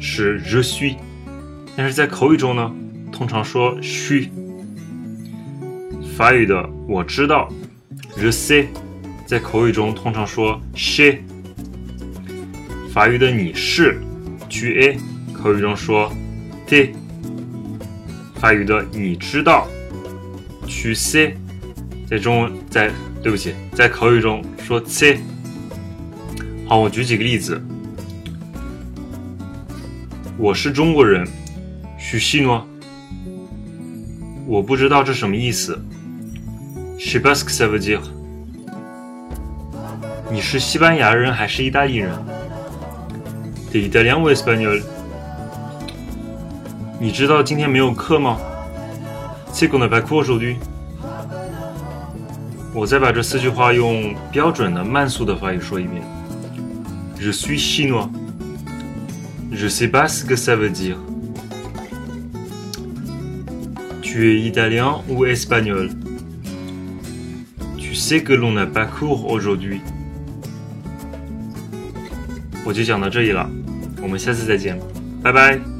是 je suis，但是在口语中呢，通常说 “su”。法语的我知道 je sais，在口语中通常说 she。法语的你是 tu es，口语中说 “t” 法语的你知道，tu sais，在中文在对不起，在口语中说 c。好，我举几个例子。我是中国人，je suis chinois。我不知道这什么意思 sais pas ce que ça veut dire。你是西班牙人还是意大利人？t'es italien ou espagnol？你知道今天没有课吗？C'est qu'on n'a pas cours aujourd'hui。我再把这四句话用标准的慢速的法语说一遍。Je suis chinois. Je sais pas ce que ça veut dire. Tu es italien ou espagnol Tu sais que l'on n'a pas cours aujourd'hui. 我就讲到这里了，我们下次再见，拜拜。